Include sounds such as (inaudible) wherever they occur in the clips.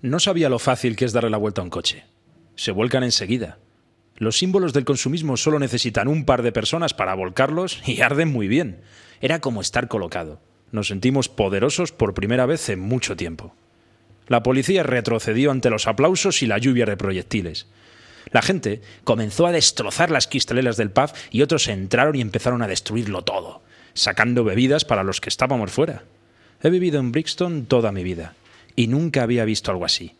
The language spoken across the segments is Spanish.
No sabía lo fácil que es darle la vuelta a un coche. Se vuelcan enseguida. Los símbolos del consumismo solo necesitan un par de personas para volcarlos y arden muy bien. Era como estar colocado. Nos sentimos poderosos por primera vez en mucho tiempo. La policía retrocedió ante los aplausos y la lluvia de proyectiles. La gente comenzó a destrozar las cristaleras del pub y otros entraron y empezaron a destruirlo todo, sacando bebidas para los que estábamos fuera. He vivido en Brixton toda mi vida y nunca había visto algo así.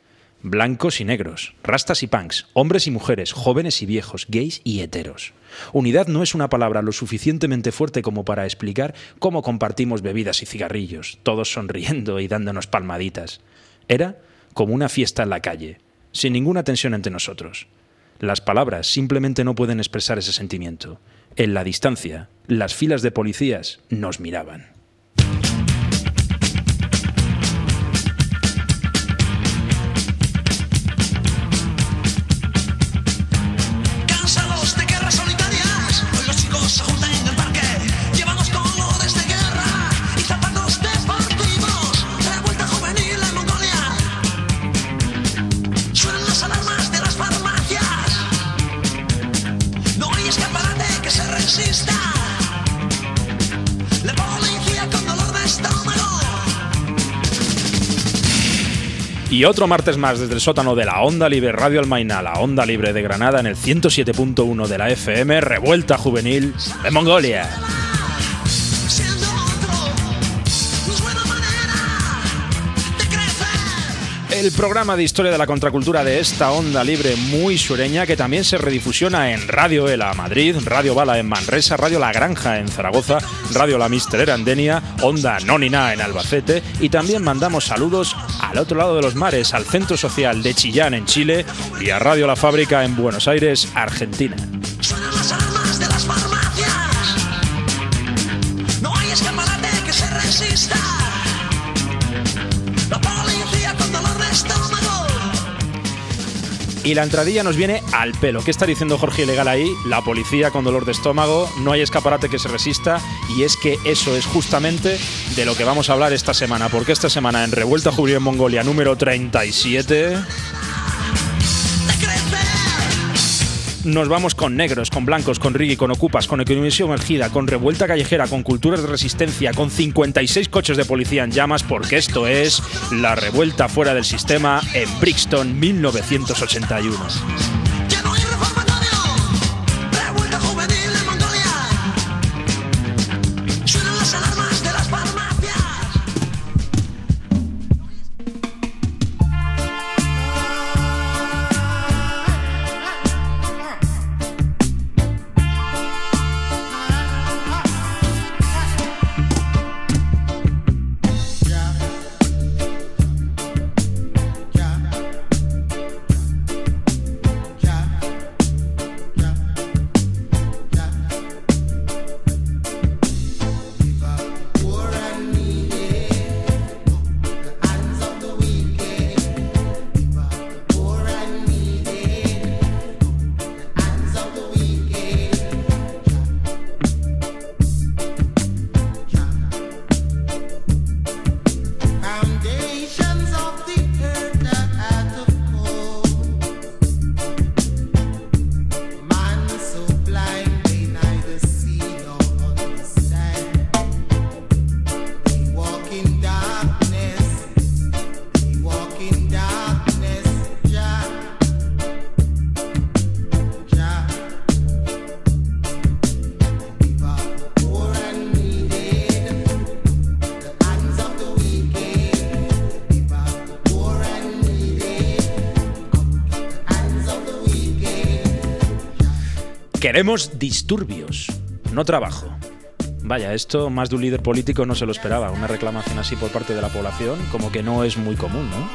Blancos y negros, rastas y punks, hombres y mujeres, jóvenes y viejos, gays y heteros. Unidad no es una palabra lo suficientemente fuerte como para explicar cómo compartimos bebidas y cigarrillos, todos sonriendo y dándonos palmaditas. Era como una fiesta en la calle, sin ninguna tensión entre nosotros. Las palabras simplemente no pueden expresar ese sentimiento. En la distancia, las filas de policías nos miraban. Y otro martes más desde el sótano de la Onda Libre Radio Almaina, la Onda Libre de Granada en el 107.1 de la FM, revuelta juvenil de Mongolia. El programa de historia de la contracultura de esta onda libre muy sureña que también se redifusiona en Radio Ela Madrid, Radio Bala en Manresa, Radio La Granja en Zaragoza, Radio La Misterera en Denia, Onda Nonina en Albacete y también mandamos saludos al otro lado de los mares, al Centro Social de Chillán en Chile y a Radio La Fábrica en Buenos Aires, Argentina. Y la entradilla nos viene al pelo. ¿Qué está diciendo Jorge Ilegal ahí? La policía con dolor de estómago, no hay escaparate que se resista y es que eso es justamente de lo que vamos a hablar esta semana, porque esta semana en Revuelta Juvenil en Mongolia número 37 nos vamos con negros, con blancos, con riggy, con ocupas, con economía sumergida, con revuelta callejera, con culturas de resistencia, con 56 coches de policía en llamas, porque esto es la revuelta fuera del sistema en Brixton 1981. Queremos disturbios, no trabajo. Vaya, esto más de un líder político no se lo esperaba. Una reclamación así por parte de la población como que no es muy común, ¿no?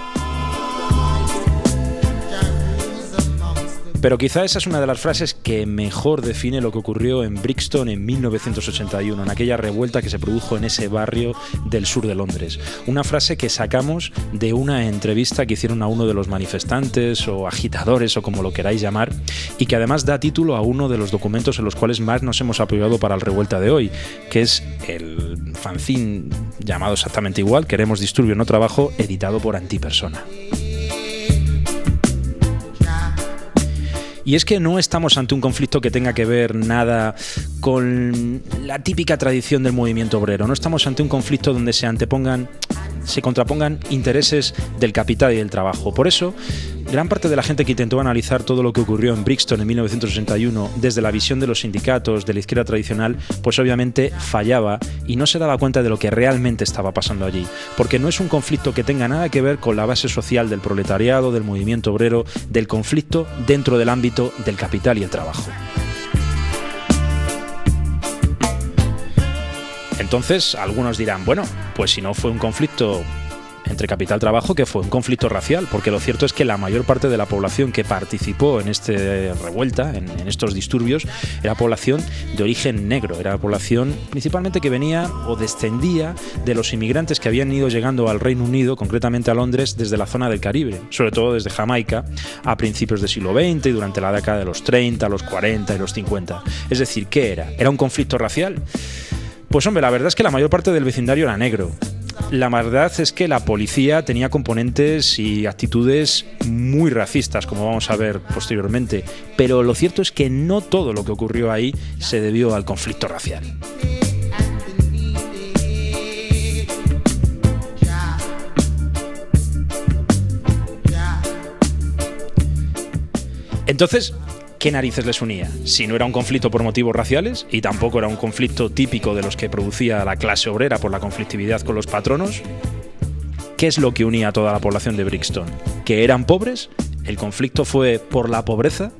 Pero quizá esa es una de las frases que mejor define lo que ocurrió en Brixton en 1981, en aquella revuelta que se produjo en ese barrio del sur de Londres. Una frase que sacamos de una entrevista que hicieron a uno de los manifestantes o agitadores o como lo queráis llamar, y que además da título a uno de los documentos en los cuales más nos hemos apoyado para la revuelta de hoy, que es el fanzine llamado exactamente igual, Queremos Disturbio No Trabajo, editado por Antipersona. Y es que no estamos ante un conflicto que tenga que ver nada con la típica tradición del movimiento obrero. No estamos ante un conflicto donde se antepongan, se contrapongan intereses del capital y del trabajo. Por eso, gran parte de la gente que intentó analizar todo lo que ocurrió en Brixton en 1961 desde la visión de los sindicatos de la izquierda tradicional, pues obviamente fallaba y no se daba cuenta de lo que realmente estaba pasando allí. Porque no es un conflicto que tenga nada que ver con la base social del proletariado, del movimiento obrero, del conflicto dentro del ámbito del capital y el trabajo. Entonces, algunos dirán, bueno, pues si no fue un conflicto entre capital trabajo que fue un conflicto racial, porque lo cierto es que la mayor parte de la población que participó en esta revuelta, en, estos disturbios, era población de origen negro, era población principalmente que venía o descendía de los inmigrantes que habían ido llegando al Reino Unido, concretamente a Londres, desde la zona del Caribe, sobre todo desde Jamaica, a principios del siglo XX y durante la década de los 30, los 40 y los 50. Es decir, ¿qué era? ¿Era un conflicto racial? Pues hombre, la verdad es que la mayor parte del vecindario era negro la verdad es que la policía tenía componentes y actitudes muy racistas, como vamos a ver posteriormente, pero lo cierto es que no todo lo que ocurrió ahí se debió al conflicto racial. Entonces, ¿qué narices les unía? Si no era un conflicto por motivos raciales y tampoco era un conflicto típico de los que producía la clase obrera por la conflictividad con los patronos, ¿qué es lo que unía a toda la población de Brixton? ¿Que eran pobres? ¿El conflicto fue por la pobreza?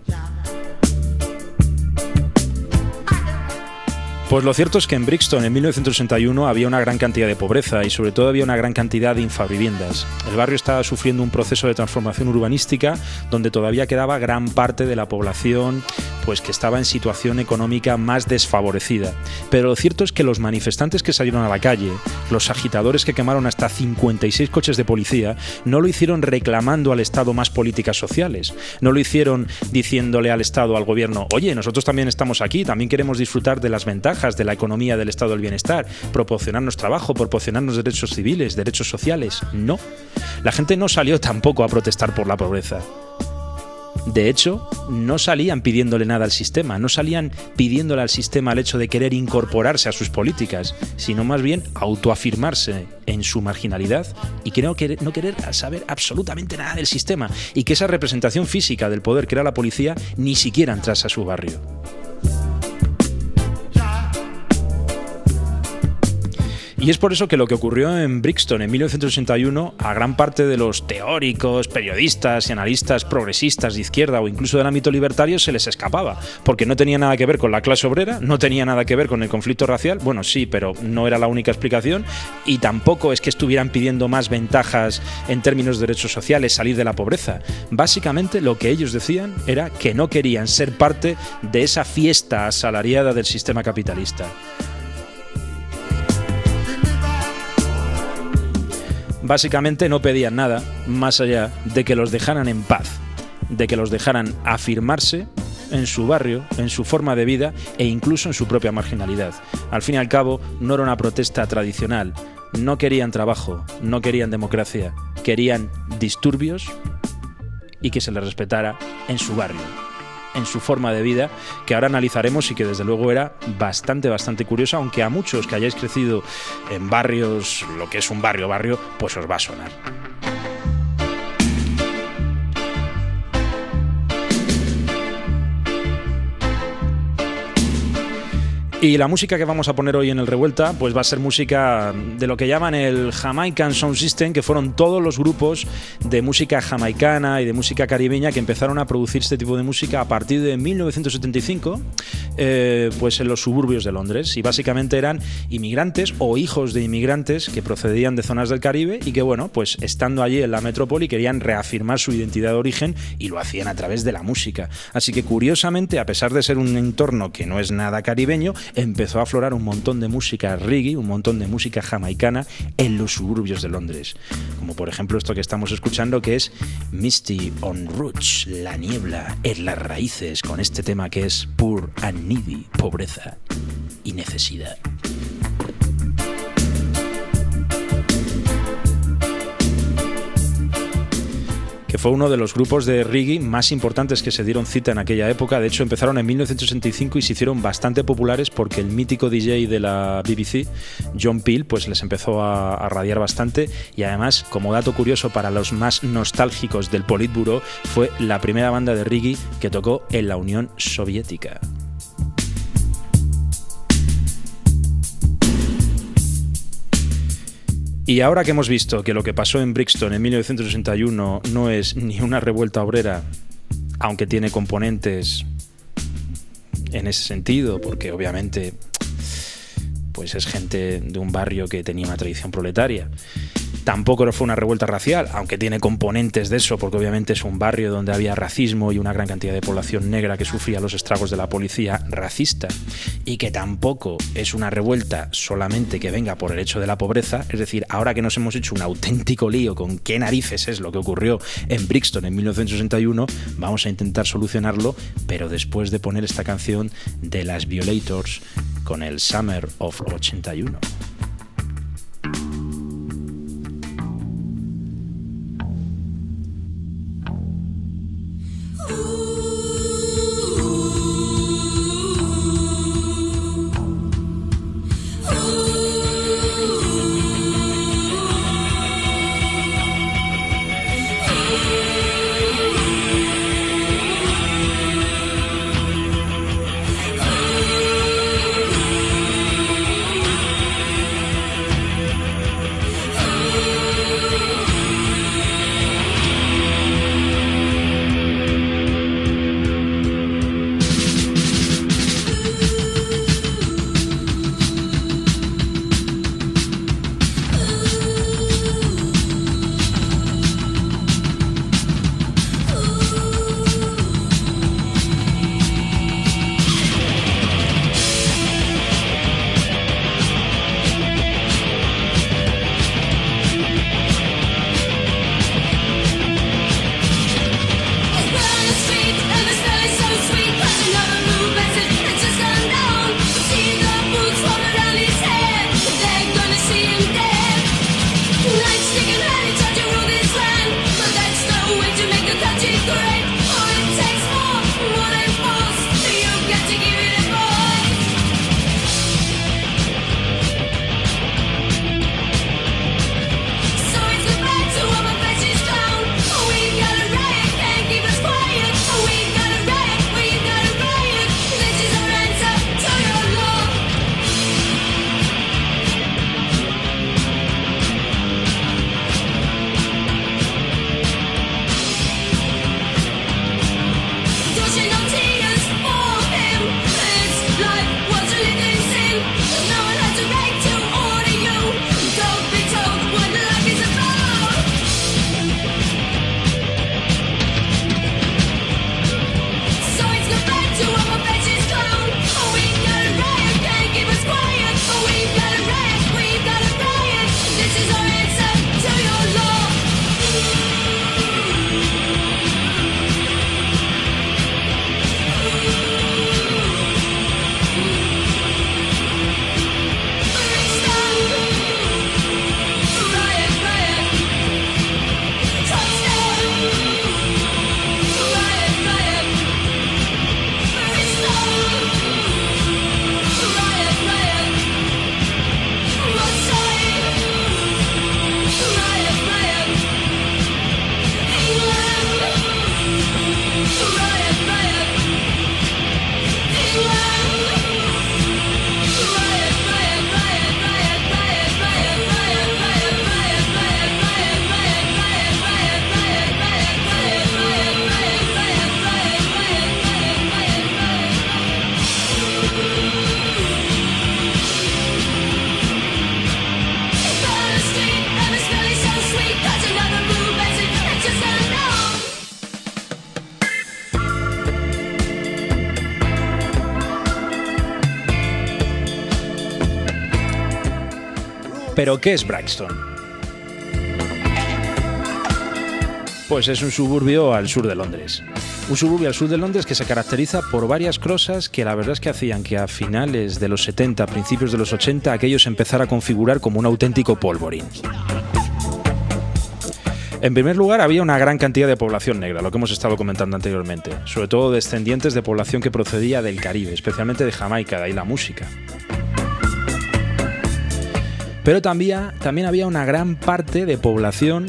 Pues lo cierto es que en Brixton en 1961 había una gran cantidad de pobreza y sobre todo había una gran cantidad de infaviviendas. El barrio estaba sufriendo un proceso de transformación urbanística donde todavía quedaba gran parte de la población pues que estaba en situación económica más desfavorecida. Pero lo cierto es que los manifestantes que salieron a la calle, los agitadores que quemaron hasta 56 coches de policía, no lo hicieron reclamando al Estado más políticas sociales, no lo hicieron diciéndole al Estado, al gobierno, oye, nosotros también estamos aquí, también queremos disfrutar de las ventajas de la economía del Estado del Bienestar, proporcionarnos trabajo, proporcionarnos derechos civiles, derechos sociales. No. La gente no salió tampoco a protestar por la pobreza. De hecho, no salían pidiéndole nada al sistema, no salían pidiéndole al sistema el hecho de querer incorporarse a sus políticas, sino más bien autoafirmarse en su marginalidad y que no, querer, no querer saber absolutamente nada del sistema y que esa representación física del poder que era la policía ni siquiera entrase a su barrio. Y es por eso que lo que ocurrió en Brixton en 1981 a gran parte de los teóricos, periodistas y analistas progresistas de izquierda o incluso del ámbito libertario se les escapaba, porque no tenía nada que ver con la clase obrera, no tenía nada que ver con el conflicto racial, bueno sí, pero no era la única explicación, y tampoco es que estuvieran pidiendo más ventajas en términos de derechos sociales, salir de la pobreza. Básicamente lo que ellos decían era que no querían ser parte de esa fiesta asalariada del sistema capitalista. Básicamente no pedían nada más allá de que los dejaran en paz, de que los dejaran afirmarse en su barrio, en su forma de vida e incluso en su propia marginalidad. Al fin y al cabo, no era una protesta tradicional. No querían trabajo, no querían democracia, querían disturbios y que se les respetara en su barrio en su forma de vida, que ahora analizaremos y que desde luego era bastante, bastante curiosa, aunque a muchos que hayáis crecido en barrios, lo que es un barrio, barrio, pues os va a sonar. Y la música que vamos a poner hoy en el Revuelta, pues va a ser música de lo que llaman el Jamaican Sound System, que fueron todos los grupos de música jamaicana y de música caribeña que empezaron a producir este tipo de música a partir de 1975, eh, pues en los suburbios de Londres. Y básicamente eran inmigrantes o hijos de inmigrantes que procedían de zonas del Caribe y que, bueno, pues estando allí en la metrópoli querían reafirmar su identidad de origen y lo hacían a través de la música. Así que curiosamente, a pesar de ser un entorno que no es nada caribeño, empezó a aflorar un montón de música reggae, un montón de música jamaicana en los suburbios de Londres. Como por ejemplo esto que estamos escuchando que es Misty on Roots, la niebla en las raíces, con este tema que es Poor and Needy, pobreza y necesidad. Que fue uno de los grupos de reggae más importantes que se dieron cita en aquella época. De hecho, empezaron en 1965 y se hicieron bastante populares porque el mítico DJ de la BBC, John Peel, pues les empezó a, a radiar bastante y además, como dato curioso para los más nostálgicos del Politburo, fue la primera banda de reggae que tocó en la Unión Soviética. Y ahora que hemos visto que lo que pasó en Brixton en 1961 no es (laughs) ni una revuelta obrera, aunque tiene componentes en ese sentido, porque obviamente pues es gente de un barrio que tenía una tradición proletaria. Tampoco fue una revuelta racial, aunque tiene componentes de eso, porque obviamente es un barrio donde había racismo y una gran cantidad de población negra que sufría los estragos de la policía racista. Y que tampoco es una revuelta solamente que venga por el hecho de la pobreza, es decir, ahora que nos hemos hecho un auténtico lío con qué narices es lo que ocurrió en Brixton en 1961, vamos a intentar solucionarlo, pero después de poner esta canción de las Violators con el Summer of 81. ¿Qué es Brixton? Pues es un suburbio al sur de Londres. Un suburbio al sur de Londres que se caracteriza por varias cosas que la verdad es que hacían que a finales de los 70, principios de los 80, aquello se empezara a configurar como un auténtico polvorín. En primer lugar, había una gran cantidad de población negra, lo que hemos estado comentando anteriormente, sobre todo descendientes de población que procedía del Caribe, especialmente de Jamaica, de ahí la música. Pero también, también había una gran parte de población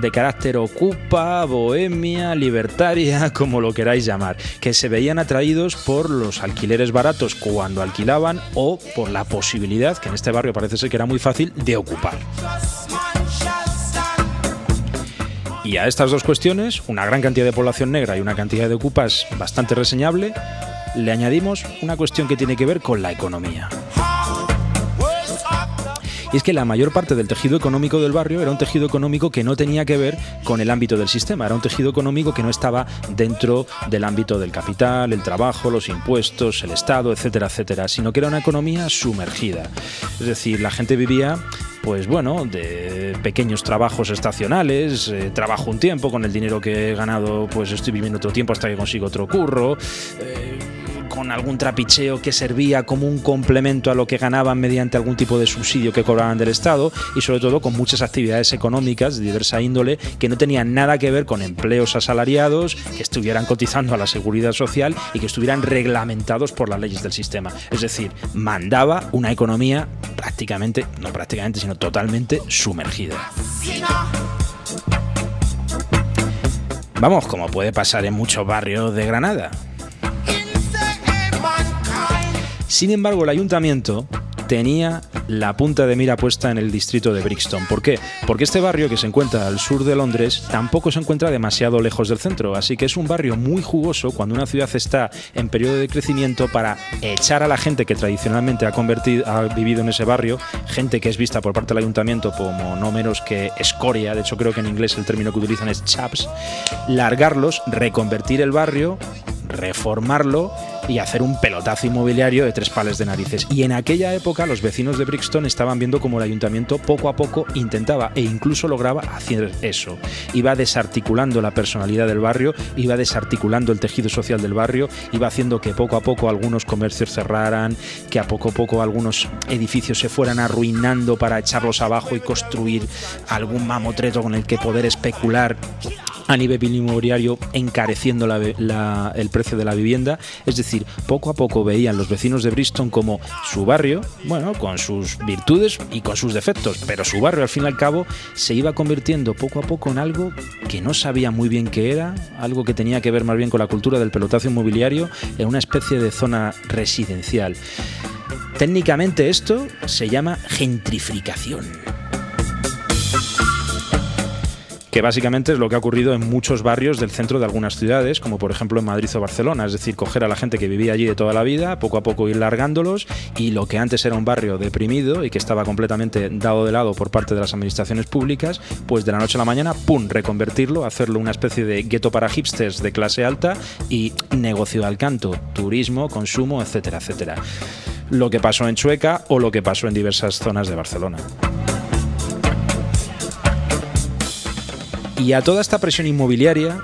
de carácter ocupa, bohemia, libertaria, (laughs) como lo queráis llamar, que se veían atraídos por los alquileres baratos cuando alquilaban o por la posibilidad, que en este barrio parece ser que era muy fácil, de ocupar. Y a estas dos cuestiones, una gran cantidad de población negra y una cantidad de ocupas bastante reseñable, le añadimos una cuestión que tiene que ver con la economía. Y es que la mayor parte del tejido económico del barrio era un tejido económico que no tenía que ver con el ámbito del sistema, era un tejido económico que no estaba dentro del ámbito del capital, el trabajo, los impuestos, el Estado, etcétera, etcétera, sino que era una economía sumergida. Es decir, la gente vivía pues bueno, de pequeños trabajos estacionales, eh, trabajo un tiempo, con el dinero que he ganado, pues estoy viviendo otro tiempo hasta que consigo otro curro. Eh, con algún trapicheo que servía como un complemento a lo que ganaban mediante algún tipo de subsidio que cobraban del Estado y sobre todo con muchas actividades económicas de diversa índole que no tenían nada que ver con empleos asalariados, que estuvieran cotizando a la seguridad social y que estuvieran reglamentados por las leyes del sistema. Es decir, mandaba una economía prácticamente, no prácticamente, sino totalmente sumergida. Vamos, como puede pasar en muchos barrios de Granada. Sin embargo, el ayuntamiento tenía la punta de mira puesta en el distrito de Brixton. ¿Por qué? Porque este barrio que se encuentra al sur de Londres tampoco se encuentra demasiado lejos del centro, así que es un barrio muy jugoso cuando una ciudad está en periodo de crecimiento para echar a la gente que tradicionalmente ha, convertido, ha vivido en ese barrio, gente que es vista por parte del ayuntamiento como no menos que escoria, de hecho creo que en inglés el término que utilizan es chaps, largarlos, reconvertir el barrio, reformarlo y hacer un pelotazo inmobiliario de tres pales de narices. Y en aquella época los vecinos de Brixton estaban viendo como el ayuntamiento poco a poco intentaba e incluso lograba hacer eso. Iba desarticulando la personalidad del barrio, iba desarticulando el tejido social del barrio, iba haciendo que poco a poco algunos comercios cerraran, que a poco a poco algunos edificios se fueran arruinando para echarlos abajo y construir algún mamotreto con el que poder especular a nivel inmobiliario encareciendo el precio de la vivienda. Es decir, poco a poco veían los vecinos de Bristol como su barrio, bueno, con sus virtudes y con sus defectos, pero su barrio al fin y al cabo se iba convirtiendo poco a poco en algo que no sabía muy bien qué era, algo que tenía que ver más bien con la cultura del pelotazo inmobiliario, en una especie de zona residencial. Técnicamente esto se llama gentrificación que básicamente es lo que ha ocurrido en muchos barrios del centro de algunas ciudades, como por ejemplo en Madrid o Barcelona, es decir, coger a la gente que vivía allí de toda la vida, poco a poco ir largándolos y lo que antes era un barrio deprimido y que estaba completamente dado de lado por parte de las administraciones públicas, pues de la noche a la mañana, ¡pum!, reconvertirlo, hacerlo una especie de gueto para hipsters de clase alta y negocio al canto, turismo, consumo, etcétera, etcétera. Lo que pasó en Chueca o lo que pasó en diversas zonas de Barcelona. Y a toda esta presión inmobiliaria,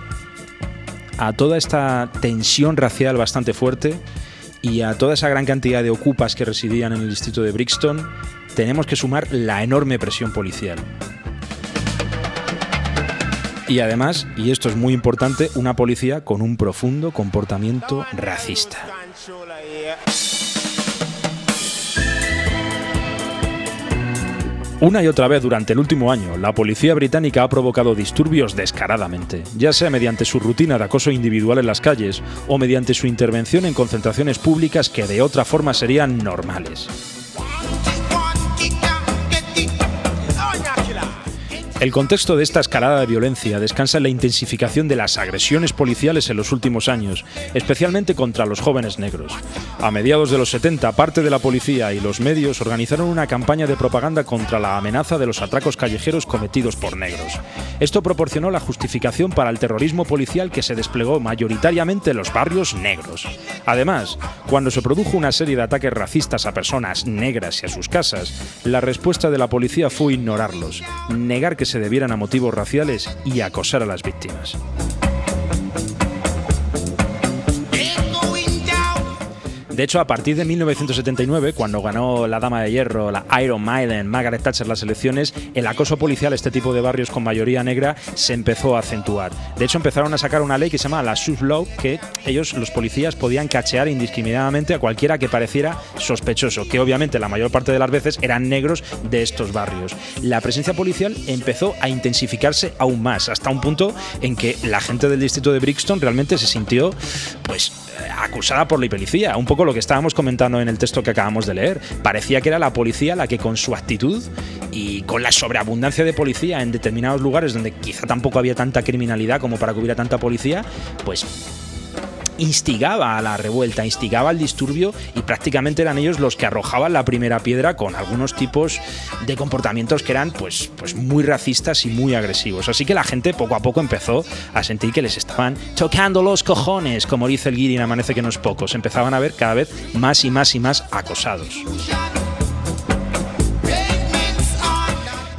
a toda esta tensión racial bastante fuerte y a toda esa gran cantidad de ocupas que residían en el distrito de Brixton, tenemos que sumar la enorme presión policial. Y además, y esto es muy importante, una policía con un profundo comportamiento racista. Una y otra vez durante el último año, la policía británica ha provocado disturbios descaradamente, ya sea mediante su rutina de acoso individual en las calles o mediante su intervención en concentraciones públicas que de otra forma serían normales. El contexto de esta escalada de violencia descansa en la intensificación de las agresiones policiales en los últimos años, especialmente contra los jóvenes negros. A mediados de los 70, parte de la policía y los medios organizaron una campaña de propaganda contra la amenaza de los atracos callejeros cometidos por negros. Esto proporcionó la justificación para el terrorismo policial que se desplegó mayoritariamente en los barrios negros. Además, cuando se produjo una serie de ataques racistas a personas negras y a sus casas, la respuesta de la policía fue ignorarlos, negar que se debieran a motivos raciales y acosar a las víctimas. De hecho, a partir de 1979, cuando ganó la Dama de Hierro, la Iron Maiden, Margaret Thatcher las elecciones, el acoso policial a este tipo de barrios con mayoría negra se empezó a acentuar. De hecho, empezaron a sacar una ley que se llama la Sub Law, que ellos, los policías, podían cachear indiscriminadamente a cualquiera que pareciera sospechoso, que obviamente la mayor parte de las veces eran negros de estos barrios. La presencia policial empezó a intensificarse aún más, hasta un punto en que la gente del distrito de Brixton realmente se sintió, pues, acusada por la policía. Un poco lo que estábamos comentando en el texto que acabamos de leer. Parecía que era la policía la que con su actitud y con la sobreabundancia de policía en determinados lugares donde quizá tampoco había tanta criminalidad como para que hubiera tanta policía, pues instigaba a la revuelta, instigaba al disturbio y prácticamente eran ellos los que arrojaban la primera piedra con algunos tipos de comportamientos que eran pues, pues muy racistas y muy agresivos. Así que la gente poco a poco empezó a sentir que les estaban tocando los cojones, como dice el Guiri en Amanece que no es poco. Se empezaban a ver cada vez más y más y más acosados.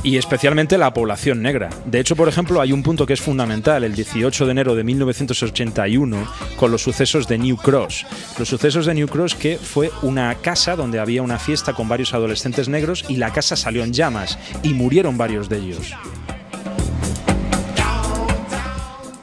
Y especialmente la población negra. De hecho, por ejemplo, hay un punto que es fundamental, el 18 de enero de 1981, con los sucesos de New Cross. Los sucesos de New Cross que fue una casa donde había una fiesta con varios adolescentes negros y la casa salió en llamas y murieron varios de ellos.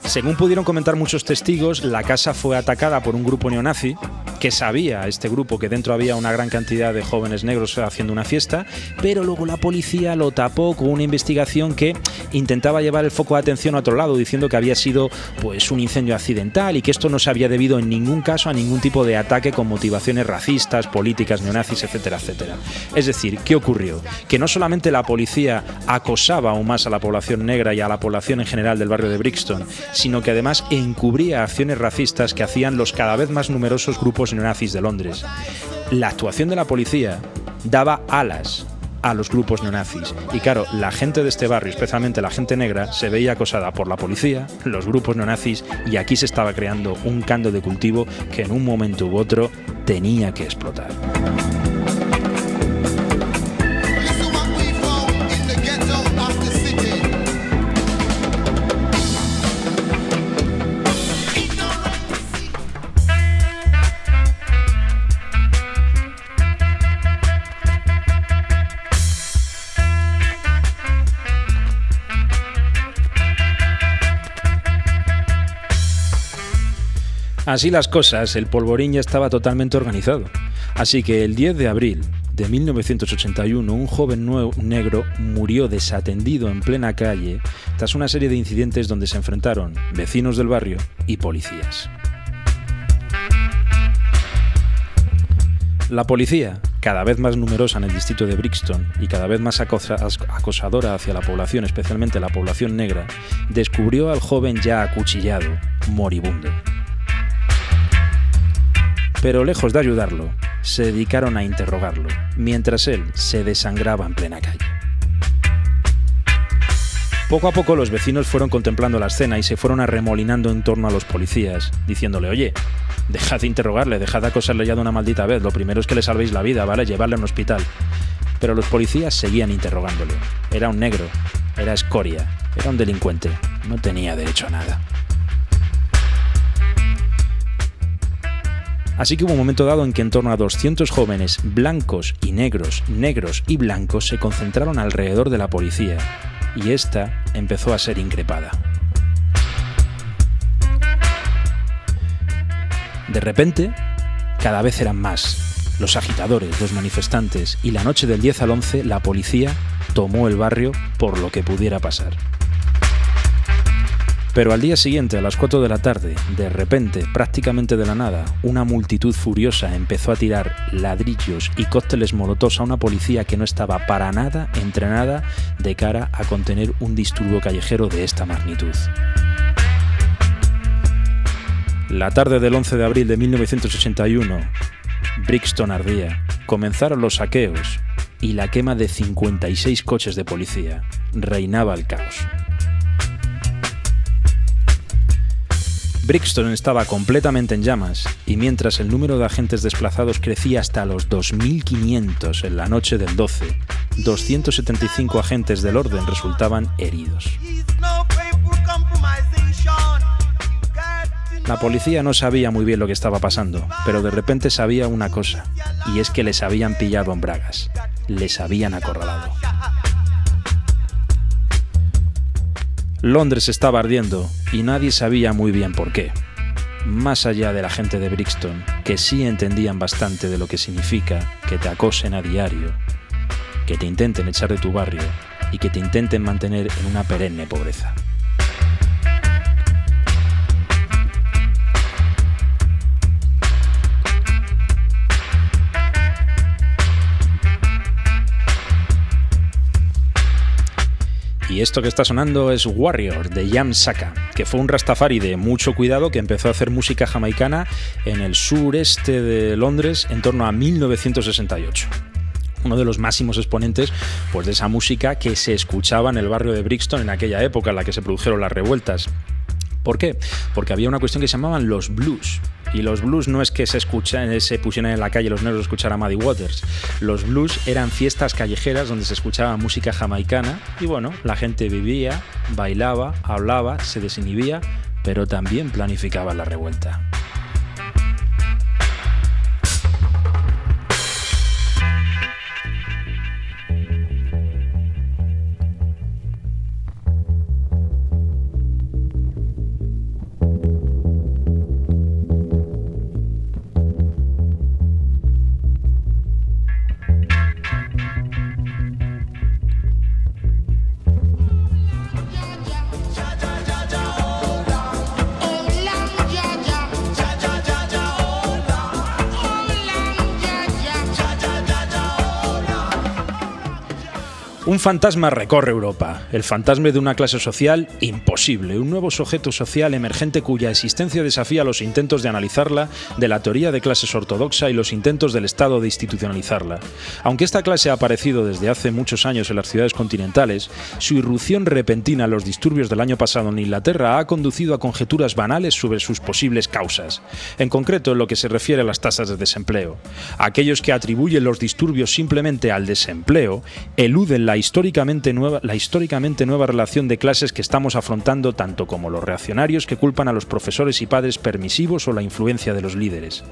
Según pudieron comentar muchos testigos, la casa fue atacada por un grupo neonazi que sabía este grupo que dentro había una gran cantidad de jóvenes negros haciendo una fiesta, pero luego la policía lo tapó con una investigación que intentaba llevar el foco de atención a otro lado, diciendo que había sido pues un incendio accidental y que esto no se había debido en ningún caso a ningún tipo de ataque con motivaciones racistas, políticas, neonazis, etcétera, etcétera. Es decir, ¿qué ocurrió? Que no solamente la policía acosaba aún más a la población negra y a la población en general del barrio de Brixton, sino que además encubría acciones racistas que hacían los cada vez más numerosos grupos neonazis de Londres. La actuación de la policía daba alas a los grupos neonazis. Y claro, la gente de este barrio, especialmente la gente negra, se veía acosada por la policía, los grupos neonazis, y aquí se estaba creando un cando de cultivo que en un momento u otro tenía que explotar. Así las cosas, el polvorín ya estaba totalmente organizado. Así que el 10 de abril de 1981, un joven negro murió desatendido en plena calle tras una serie de incidentes donde se enfrentaron vecinos del barrio y policías. La policía, cada vez más numerosa en el distrito de Brixton y cada vez más acosadora hacia la población, especialmente la población negra, descubrió al joven ya acuchillado, moribundo. Pero lejos de ayudarlo, se dedicaron a interrogarlo, mientras él se desangraba en plena calle. Poco a poco los vecinos fueron contemplando la escena y se fueron arremolinando en torno a los policías, diciéndole, oye, dejad de interrogarle, dejad de acosarle ya de una maldita vez, lo primero es que le salvéis la vida, ¿vale? Llevarle a un hospital. Pero los policías seguían interrogándole. Era un negro, era escoria, era un delincuente, no tenía derecho a nada. Así que hubo un momento dado en que en torno a 200 jóvenes blancos y negros, negros y blancos se concentraron alrededor de la policía y esta empezó a ser increpada. De repente, cada vez eran más los agitadores, los manifestantes y la noche del 10 al 11 la policía tomó el barrio por lo que pudiera pasar. Pero al día siguiente, a las 4 de la tarde, de repente, prácticamente de la nada, una multitud furiosa empezó a tirar ladrillos y cócteles molotovs a una policía que no estaba para nada entrenada de cara a contener un disturbio callejero de esta magnitud. La tarde del 11 de abril de 1981, Brixton ardía. Comenzaron los saqueos y la quema de 56 coches de policía. Reinaba el caos. Brixton estaba completamente en llamas y mientras el número de agentes desplazados crecía hasta los 2.500 en la noche del 12, 275 agentes del orden resultaban heridos. La policía no sabía muy bien lo que estaba pasando, pero de repente sabía una cosa, y es que les habían pillado en bragas, les habían acorralado. Londres estaba ardiendo y nadie sabía muy bien por qué. Más allá de la gente de Brixton, que sí entendían bastante de lo que significa que te acosen a diario, que te intenten echar de tu barrio y que te intenten mantener en una perenne pobreza. Y esto que está sonando es Warrior de Yam Saka, que fue un rastafari de mucho cuidado que empezó a hacer música jamaicana en el sureste de Londres en torno a 1968 uno de los máximos exponentes pues, de esa música que se escuchaba en el barrio de Brixton en aquella época en la que se produjeron las revueltas. ¿Por qué? Porque había una cuestión que se llamaban los blues. Y los blues no es que se, escuchan, se pusieran en la calle los negros a escuchar a Muddy Waters. Los blues eran fiestas callejeras donde se escuchaba música jamaicana y bueno, la gente vivía, bailaba, hablaba, se desinhibía, pero también planificaba la revuelta. Un fantasma recorre Europa, el fantasma de una clase social imposible, un nuevo sujeto social emergente cuya existencia desafía los intentos de analizarla de la teoría de clases ortodoxa y los intentos del Estado de institucionalizarla. Aunque esta clase ha aparecido desde hace muchos años en las ciudades continentales, su irrupción repentina en los disturbios del año pasado en Inglaterra ha conducido a conjeturas banales sobre sus posibles causas, en concreto en lo que se refiere a las tasas de desempleo. Aquellos que atribuyen los disturbios simplemente al desempleo eluden la históricamente nueva, la históricamente nueva relación de clases que estamos afrontando tanto como los reaccionarios que culpan a los profesores y padres permisivos o la influencia de los líderes.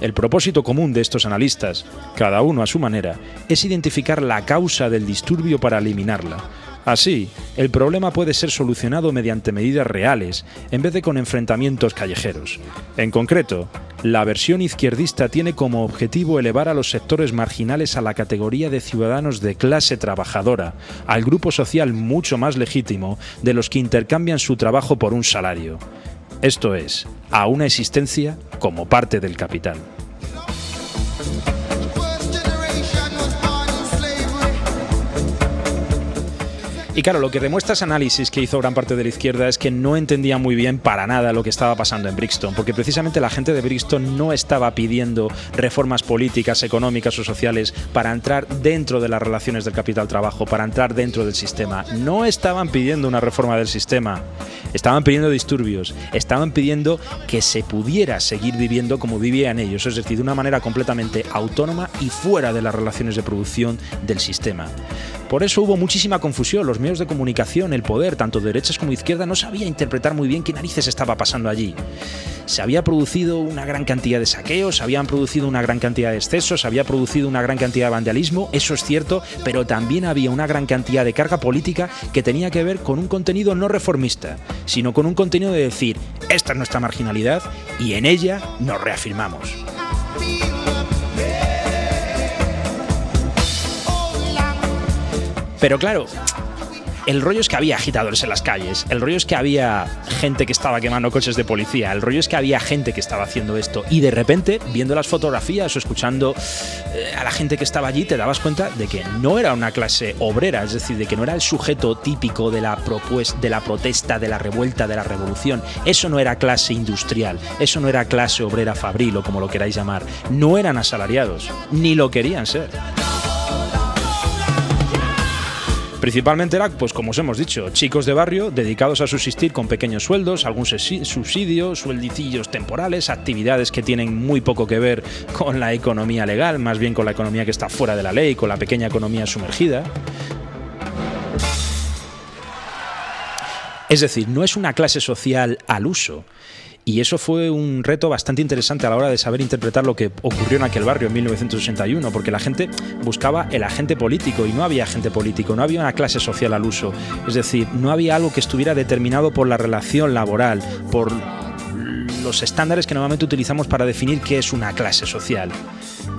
El propósito común de estos analistas, cada uno a su manera, es identificar la causa del disturbio para eliminarla, Así, el problema puede ser solucionado mediante medidas reales, en vez de con enfrentamientos callejeros. En concreto, la versión izquierdista tiene como objetivo elevar a los sectores marginales a la categoría de ciudadanos de clase trabajadora, al grupo social mucho más legítimo de los que intercambian su trabajo por un salario. Esto es, a una existencia como parte del capital. Y claro, lo que demuestra ese análisis que hizo gran parte de la izquierda es que no entendía muy bien para nada lo que estaba pasando en Brixton, porque precisamente la gente de Brixton no estaba pidiendo reformas políticas, económicas o sociales para entrar dentro de las relaciones del capital-trabajo, para entrar dentro del sistema. No estaban pidiendo una reforma del sistema, estaban pidiendo disturbios, estaban pidiendo que se pudiera seguir viviendo como vivían ellos, es decir, de una manera completamente autónoma y fuera de las relaciones de producción del sistema. Por eso hubo muchísima confusión. Los medios de comunicación, el poder, tanto de derechas como de izquierda, no sabía interpretar muy bien qué narices estaba pasando allí. Se había producido una gran cantidad de saqueos, se habían producido una gran cantidad de excesos, se había producido una gran cantidad de vandalismo, eso es cierto, pero también había una gran cantidad de carga política que tenía que ver con un contenido no reformista, sino con un contenido de decir, esta es nuestra marginalidad y en ella nos reafirmamos. Pero claro, el rollo es que había agitadores en las calles, el rollo es que había gente que estaba quemando coches de policía, el rollo es que había gente que estaba haciendo esto y de repente, viendo las fotografías o escuchando eh, a la gente que estaba allí, te dabas cuenta de que no era una clase obrera, es decir, de que no era el sujeto típico de la, de la protesta, de la revuelta, de la revolución. Eso no era clase industrial, eso no era clase obrera fabril o como lo queráis llamar. No eran asalariados, ni lo querían ser. Principalmente era, pues como os hemos dicho, chicos de barrio dedicados a subsistir con pequeños sueldos, algún subsidio, sueldicillos temporales, actividades que tienen muy poco que ver con la economía legal, más bien con la economía que está fuera de la ley, con la pequeña economía sumergida. Es decir, no es una clase social al uso. Y eso fue un reto bastante interesante a la hora de saber interpretar lo que ocurrió en aquel barrio en 1961, porque la gente buscaba el agente político y no había agente político, no había una clase social al uso. Es decir, no había algo que estuviera determinado por la relación laboral, por los estándares que normalmente utilizamos para definir qué es una clase social.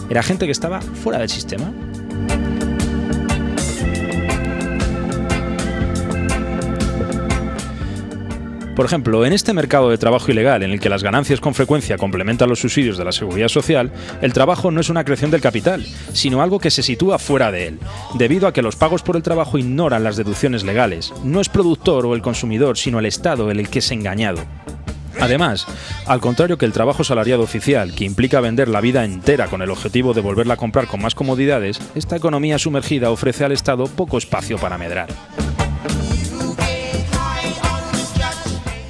Era gente que estaba fuera del sistema. Por ejemplo, en este mercado de trabajo ilegal, en el que las ganancias con frecuencia complementan los subsidios de la seguridad social, el trabajo no es una creación del capital, sino algo que se sitúa fuera de él, debido a que los pagos por el trabajo ignoran las deducciones legales. No es productor o el consumidor, sino el Estado el que es engañado. Además, al contrario que el trabajo salariado oficial, que implica vender la vida entera con el objetivo de volverla a comprar con más comodidades, esta economía sumergida ofrece al Estado poco espacio para medrar.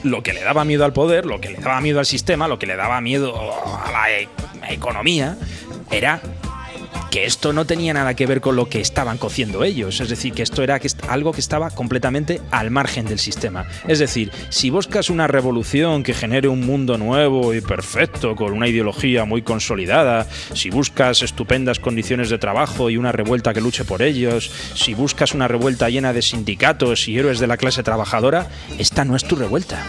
Lo que le daba miedo al poder, lo que le daba miedo al sistema, lo que le daba miedo a la e-, economía, era que esto no tenía nada que ver con lo que estaban cociendo ellos, es decir, que esto era algo que estaba completamente al margen del sistema. Es decir, si buscas una revolución que genere un mundo nuevo y perfecto, con una ideología muy consolidada, si buscas estupendas condiciones de trabajo y una revuelta que luche por ellos, si buscas una revuelta llena de sindicatos y héroes de la clase trabajadora, esta no es tu revuelta.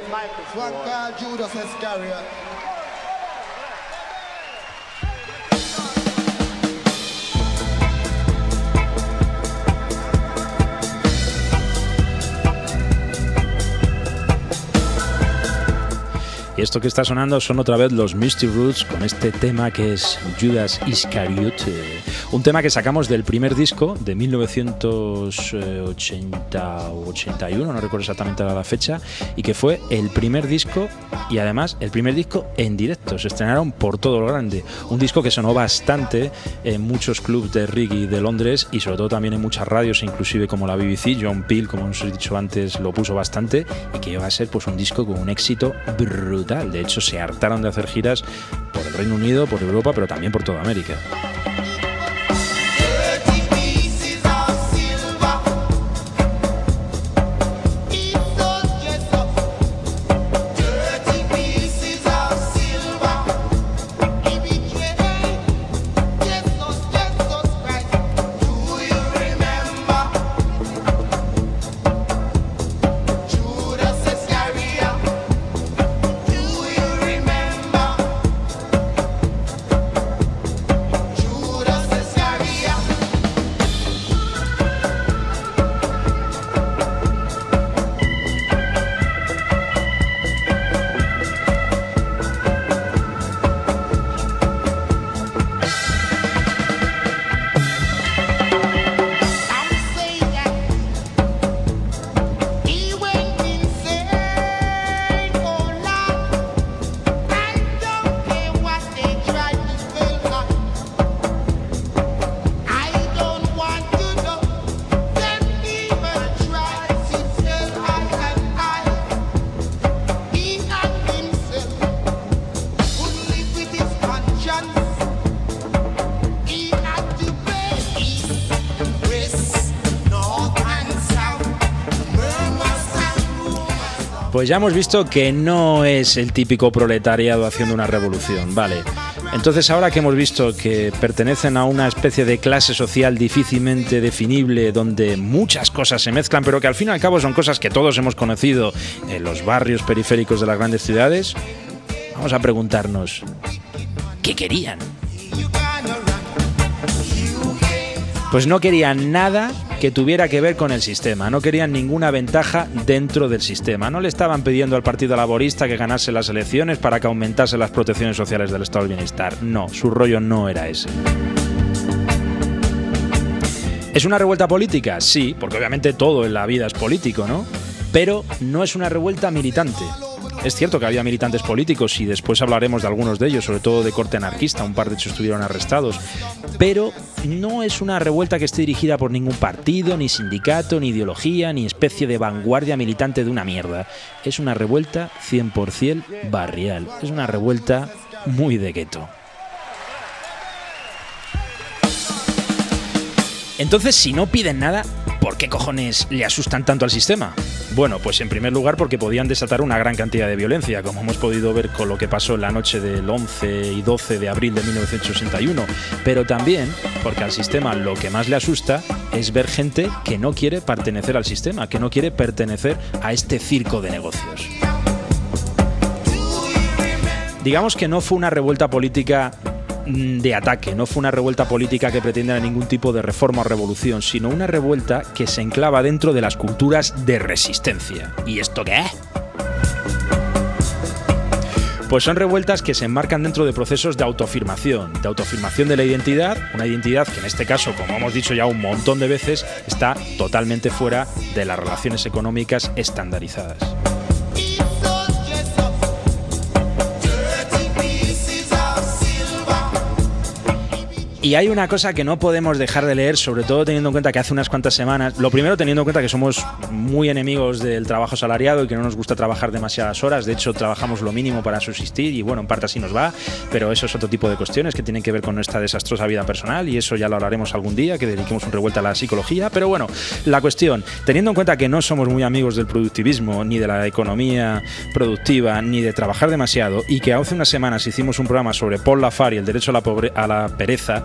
One called Judas Iscariot. Esto que está sonando son otra vez los Misty Roots con este tema que es Judas Iscariot, eh, un tema que sacamos del primer disco de 1980 o 81, no recuerdo exactamente la fecha, y que fue el primer disco y además el primer disco en directo. Se estrenaron por todo lo grande. Un disco que sonó bastante en muchos clubs de reggae de Londres y sobre todo también en muchas radios, inclusive como la BBC. John Peel, como os he dicho antes, lo puso bastante y que iba a ser pues un disco con un éxito brutal de hecho, se hartaron de hacer giras por el Reino Unido, por Europa, pero también por toda América. Pues ya hemos visto que no es el típico proletariado haciendo una revolución, vale. Entonces ahora que hemos visto que pertenecen a una especie de clase social difícilmente definible, donde muchas cosas se mezclan, pero que al fin y al cabo son cosas que todos hemos conocido en los barrios periféricos de las grandes ciudades, vamos a preguntarnos, ¿qué querían? Pues no querían nada que tuviera que ver con el sistema. No querían ninguna ventaja dentro del sistema. No le estaban pidiendo al Partido Laborista que ganase las elecciones para que aumentase las protecciones sociales del Estado del Bienestar. No, su rollo no era ese. ¿Es una revuelta política? Sí, porque obviamente todo en la vida es político, ¿no? Pero no es una revuelta militante. Es cierto que había militantes políticos y después hablaremos de algunos de ellos, sobre todo de corte anarquista, un par de hecho estuvieron arrestados, pero no es una revuelta que esté dirigida por ningún partido, ni sindicato, ni ideología, ni especie de vanguardia militante de una mierda. Es una revuelta 100% barrial, es una revuelta muy de gueto. Entonces, si no piden nada, ¿por qué cojones le asustan tanto al sistema? Bueno, pues en primer lugar porque podían desatar una gran cantidad de violencia, como hemos podido ver con lo que pasó en la noche del 11 y 12 de abril de 1961, pero también porque al sistema lo que más le asusta es ver gente que no quiere pertenecer al sistema, que no quiere pertenecer a este circo de negocios. Digamos que no fue una revuelta política de ataque, no fue una revuelta política que pretendiera ningún tipo de reforma o revolución, sino una revuelta que se enclava dentro de las culturas de resistencia. ¿Y esto qué es? Pues son revueltas que se enmarcan dentro de procesos de autoafirmación, de autoafirmación de la identidad, una identidad que en este caso, como hemos dicho ya un montón de veces, está totalmente fuera de las relaciones económicas estandarizadas. Y hay una cosa que no podemos dejar de leer, sobre todo teniendo en cuenta que hace unas cuantas semanas, lo primero teniendo en cuenta que somos muy enemigos del trabajo salariado y que no nos gusta trabajar demasiadas horas, de hecho trabajamos lo mínimo para subsistir y bueno, en parte así nos va, pero eso es otro tipo de cuestiones que tienen que ver con nuestra desastrosa vida personal y eso ya lo hablaremos algún día, que dediquemos un revuelta a la psicología, pero bueno, la cuestión, teniendo en cuenta que no somos muy amigos del productivismo, ni de la economía productiva, ni de trabajar demasiado, y que hace unas semanas hicimos un programa sobre Paul Lafar y el derecho a la, a la pereza,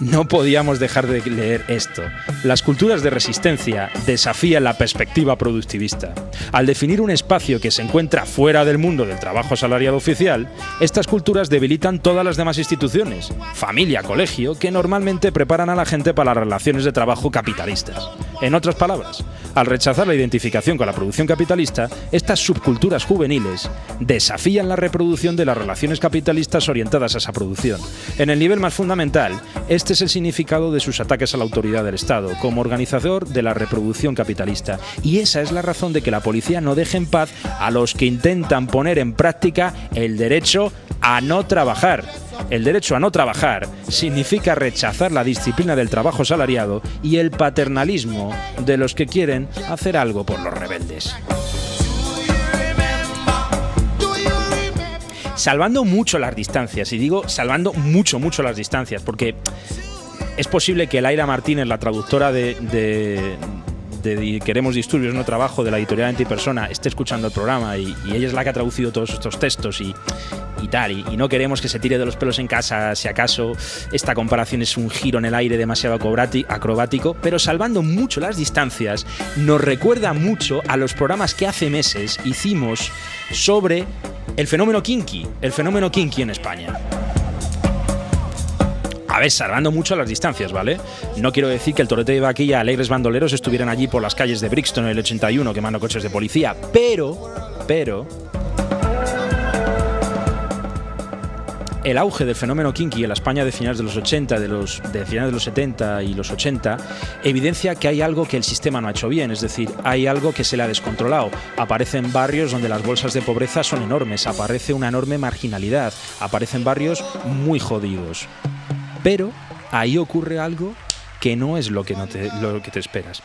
(laughs) no podíamos dejar de leer esto. Las culturas de resistencia desafían la perspectiva productivista. Al definir un espacio que se encuentra fuera del mundo del trabajo asalariado oficial, estas culturas debilitan todas las demás instituciones, familia, colegio, que normalmente preparan a la gente para las relaciones de trabajo capitalistas. En otras palabras, al rechazar la identificación con la producción capitalista, estas subculturas juveniles desafían la reproducción de las relaciones capitalistas orientadas a esa producción. En el nivel más fundamental, este este es el significado de sus ataques a la autoridad del Estado, como organizador de la reproducción capitalista. Y esa es la razón de que la policía no deje en paz a los que intentan poner en práctica el derecho a no trabajar. El derecho a no trabajar significa rechazar la disciplina del trabajo salariado y el paternalismo de los que quieren hacer algo por los rebeldes. Salvando mucho las distancias, y digo salvando mucho, mucho las distancias, porque es posible que Laira Martínez, la traductora de, Queremos Disturbios, no trabajo de la editorial Antipersona, esté escuchando el programa y, ella es la que ha traducido todos estos textos y, tal, y, no queremos que se tire de los pelos en casa si acaso esta comparación es un giro en el aire demasiado acrobático, pero salvando mucho las distancias, nos recuerda mucho a los programas que hace meses hicimos sobre el fenómeno kinky, el fenómeno kinky en España. A ver, salvando mucho las distancias, ¿vale? No quiero decir que el torete de vaquilla alegres bandoleros estuvieran allí por las calles de Brixton en el 81 quemando coches de policía, pero, pero, el auge del fenómeno kinky en la España de finales de los 80, de, los, de finales de los 70 y los 80, evidencia que hay algo que el sistema no ha hecho bien, es decir, hay algo que se le ha descontrolado. Aparecen barrios donde las bolsas de pobreza son enormes, aparece una enorme marginalidad, aparecen barrios muy jodidos. Pero ahí ocurre algo que no es lo que, no lo que te esperas.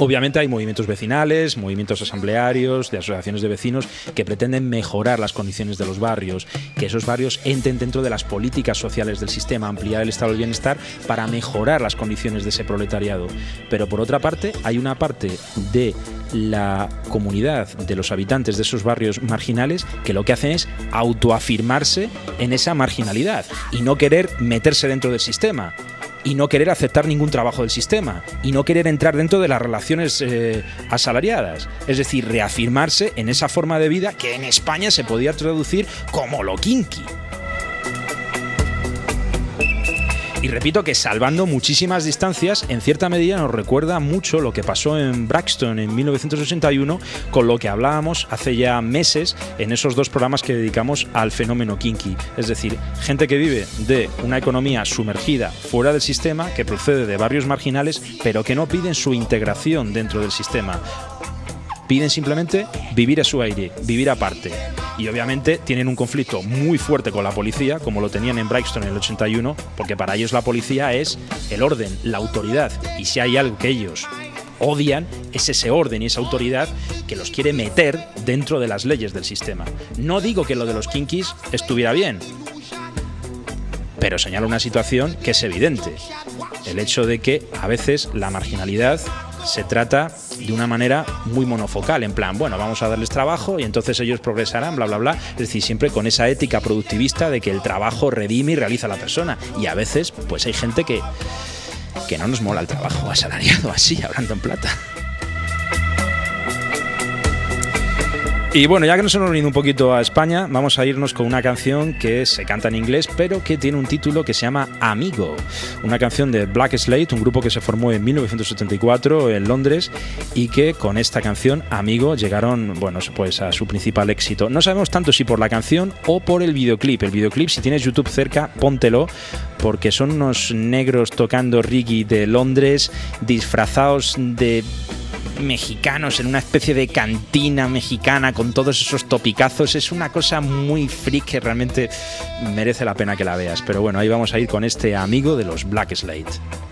Obviamente hay movimientos vecinales, movimientos asamblearios, de asociaciones de vecinos que pretenden mejorar las condiciones de los barrios, que esos barrios entren dentro de las políticas sociales del sistema, ampliar el estado del bienestar para mejorar las condiciones de ese proletariado. Pero por otra parte, hay una parte de la comunidad, de los habitantes de esos barrios marginales, que lo que hacen es autoafirmarse en esa marginalidad y no querer meterse dentro del sistema y no querer aceptar ningún trabajo del sistema y no querer entrar dentro de las relaciones eh, asalariadas. Es decir, reafirmarse en esa forma de vida que en España se podía traducir como lo kinky. Y repito que salvando muchísimas distancias, en cierta medida nos recuerda mucho lo que pasó en Braxton en 1981 con lo que hablábamos hace ya meses en esos dos programas que dedicamos al fenómeno kinky. Es decir, gente que vive de una economía sumergida fuera del sistema, que procede de barrios marginales, pero que no piden su integración dentro del sistema Piden simplemente vivir a su aire, vivir aparte. Y obviamente tienen un conflicto muy fuerte con la policía, como lo tenían en Brixton en el 81, porque para ellos la policía es el orden, la autoridad. Y si hay algo que ellos odian es ese orden y esa autoridad que los quiere meter dentro de las leyes del sistema. No digo que lo de los kinkis estuviera bien, pero señala una situación que es evidente. El hecho de que a veces la marginalidad se trata de una manera muy monofocal, en plan, bueno, vamos a darles trabajo y entonces ellos progresarán, bla, bla, bla. Es decir, siempre con esa ética productivista de que el trabajo redime y realiza a la persona. Y a veces, pues hay gente que que no nos mola el trabajo asalariado así, hablando en plata. Y bueno, ya que nos hemos venido un poquito a España, vamos a irnos con una canción que se canta en inglés, pero que tiene un título que se llama Amigo. Una canción de Black Slate, un grupo que se formó en 1974 en Londres y que con esta canción, Amigo, llegaron, bueno, pues a su principal éxito. No sabemos tanto si por la canción o por el videoclip. El videoclip, si tienes YouTube cerca, póntelo, porque son unos negros tocando reggae de Londres, disfrazados de mexicanos en una especie de cantina mexicana con todos esos topicazos. Es una cosa muy freak que realmente merece la pena que la veas. Pero bueno, ahí vamos a ir con este amigo de los Black Slate.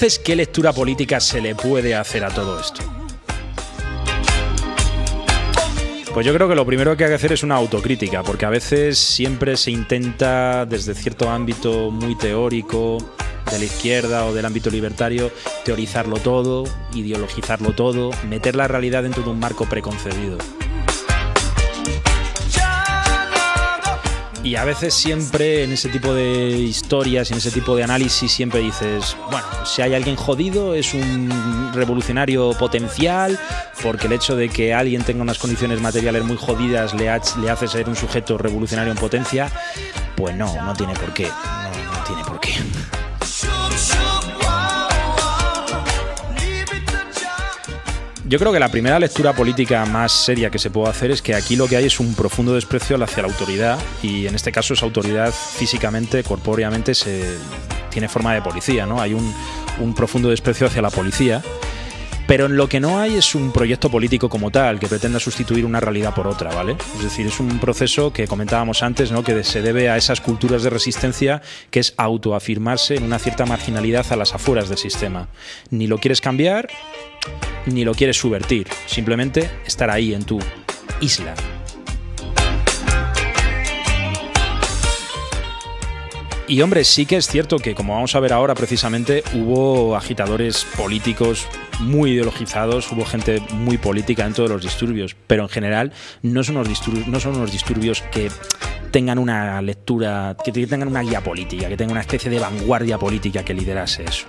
Entonces, ¿qué lectura política se le puede hacer a todo esto? Pues yo creo que lo primero que hay que hacer es una autocrítica, porque a veces siempre se intenta desde cierto ámbito muy teórico, de la izquierda o del ámbito libertario, teorizarlo todo, ideologizarlo todo, meter la realidad dentro de un marco preconcebido. Y a veces siempre en ese tipo de historias, en ese tipo de análisis, siempre dices, bueno, si hay alguien jodido es un revolucionario potencial, porque el hecho de que alguien tenga unas condiciones materiales muy jodidas le, hace ser un sujeto revolucionario en potencia, pues no, no tiene por qué, Yo creo que la primera lectura política más seria que se puede hacer es que aquí lo que hay es un profundo desprecio hacia la autoridad y en este caso esa autoridad físicamente, corpóreamente, se, tiene forma de policía, ¿no? Hay un, un profundo desprecio hacia la policía. Pero en lo que no hay es un proyecto político como tal, que pretenda sustituir una realidad por otra, ¿vale? Es decir, es un proceso que comentábamos antes, ¿no? Que se debe a esas culturas de resistencia, que es autoafirmarse en una cierta marginalidad a las afueras del sistema. Ni lo quieres cambiar, ni lo quieres subvertir, simplemente estar ahí en tu isla. Y hombre, sí que es cierto que, como vamos a ver ahora precisamente, hubo agitadores políticos muy ideologizados, hubo gente muy política dentro de los disturbios, pero en general no son unos disturbios, que tengan una lectura, que tengan una guía política, que tengan una especie de vanguardia política que liderase eso.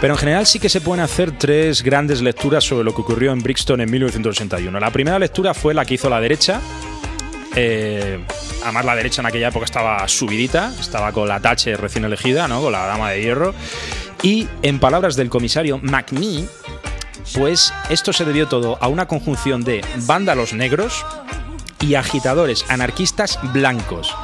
Pero en general sí que se pueden hacer tres grandes lecturas sobre lo que ocurrió en Brixton en 1981. La primera lectura fue la que hizo la derecha. Eh, además la derecha en aquella época estaba subidita, estaba con la tache recién elegida, ¿no? con la dama de hierro. Y en palabras del comisario McNee, pues esto se debió todo a una conjunción de vándalos negros y agitadores anarquistas blancos.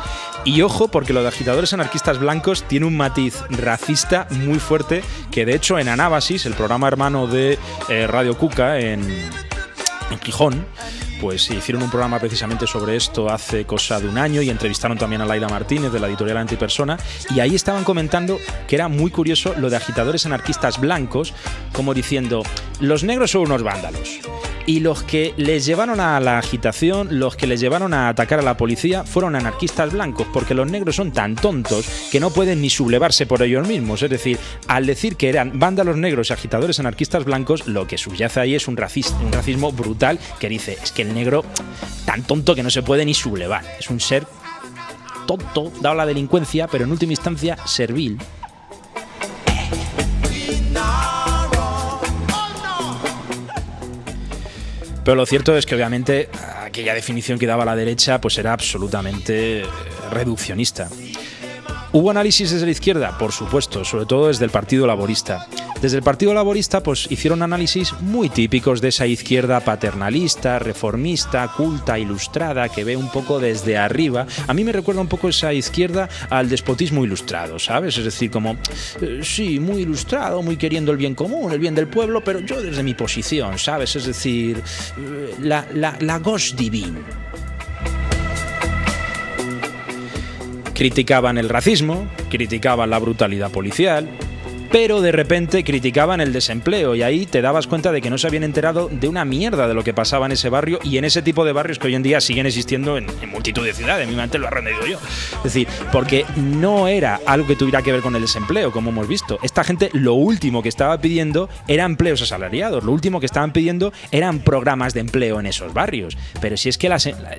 Y ojo, porque lo de agitadores anarquistas blancos tiene un matiz racista muy fuerte, que de hecho en Anábasis, el programa hermano de eh, Radio Cuca en, en Gijón, pues hicieron un programa precisamente sobre esto hace cosa de un año y entrevistaron también a Laila Martínez de la editorial Antipersona y ahí estaban comentando que era muy curioso lo de agitadores anarquistas blancos, como diciendo, los negros son unos vándalos. Y los que les llevaron a la agitación, los que les llevaron a atacar a la policía, fueron anarquistas blancos, porque los negros son tan tontos que no pueden ni sublevarse por ellos mismos. Es decir, al decir que eran vándalos negros y agitadores anarquistas blancos, lo que subyace ahí es un, un racismo brutal que dice, es que el negro tan tonto que no se puede ni sublevar. Es un ser tonto, dado la delincuencia, pero en última instancia servil. Pero lo cierto es que obviamente aquella definición que daba la derecha pues era absolutamente eh, reduccionista. ¿Hubo análisis desde la izquierda? Por supuesto, sobre todo desde el Partido Laborista. Desde el Partido Laborista pues hicieron análisis muy típicos de esa izquierda paternalista, reformista, culta, ilustrada, que ve un poco desde arriba. A mí me recuerda un poco esa izquierda al despotismo ilustrado, ¿sabes? Es decir, como, eh, sí, muy ilustrado, muy queriendo el bien común, el bien del pueblo, pero yo desde mi posición, ¿sabes? Es decir, eh, la, la, la gauche divine. Criticaban el racismo, criticaban la brutalidad policial, pero de repente criticaban el desempleo y ahí te dabas cuenta de que no se habían enterado de una mierda de lo que pasaba en ese barrio y en ese tipo de barrios que hoy en día siguen existiendo en, multitud de ciudades. Mi mente lo ha rendido yo. Es decir, porque no era algo que tuviera que ver con el desempleo, como hemos visto. Esta gente lo último que estaba pidiendo era empleos asalariados, lo último que estaban pidiendo eran programas de empleo en esos barrios. Pero si es que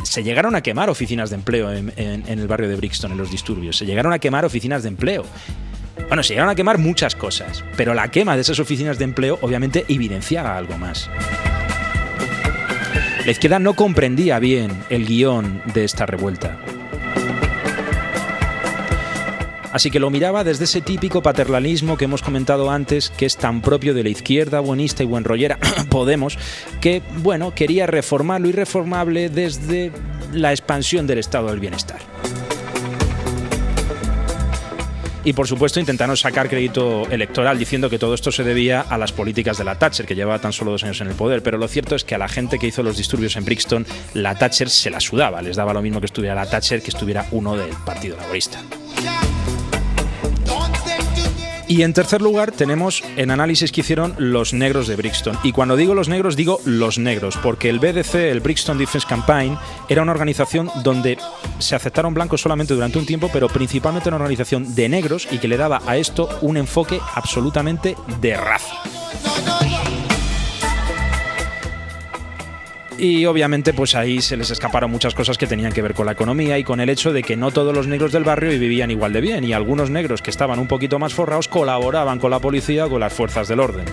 se llegaron a quemar oficinas de empleo en el barrio de Brixton, en los disturbios, se llegaron a quemar oficinas de empleo. Bueno, se llegaron a quemar muchas cosas, pero la quema de esas oficinas de empleo obviamente evidenciaba algo más. La izquierda no comprendía bien el guion de esta revuelta. Así que lo miraba desde ese típico paternalismo que hemos comentado antes, que es tan propio de la izquierda buenista y buenrollera (coughs) Podemos, que, bueno, quería reformar lo irreformable desde la expansión del estado del bienestar. Y por supuesto intentaron sacar crédito electoral diciendo que todo esto se debía a las políticas de la Thatcher, que llevaba tan solo dos años en el poder. Pero lo cierto es que a la gente que hizo los disturbios en Brixton, la Thatcher se la sudaba. Les daba lo mismo que estuviera la Thatcher que estuviera uno del Partido Laborista. Y en tercer lugar tenemos el análisis que hicieron los negros de Brixton. Y cuando digo los negros digo los negros, porque el BDC, el Brixton Defense Campaign, era una organización donde se aceptaron blancos solamente durante un tiempo, pero principalmente una organización de negros y que le daba a esto un enfoque absolutamente de raza. Y obviamente pues ahí se les escaparon muchas cosas que tenían que ver con la economía y con el hecho de que no todos los negros del barrio vivían igual de bien y algunos negros que estaban un poquito más forrados colaboraban con la policía o con las fuerzas del orden.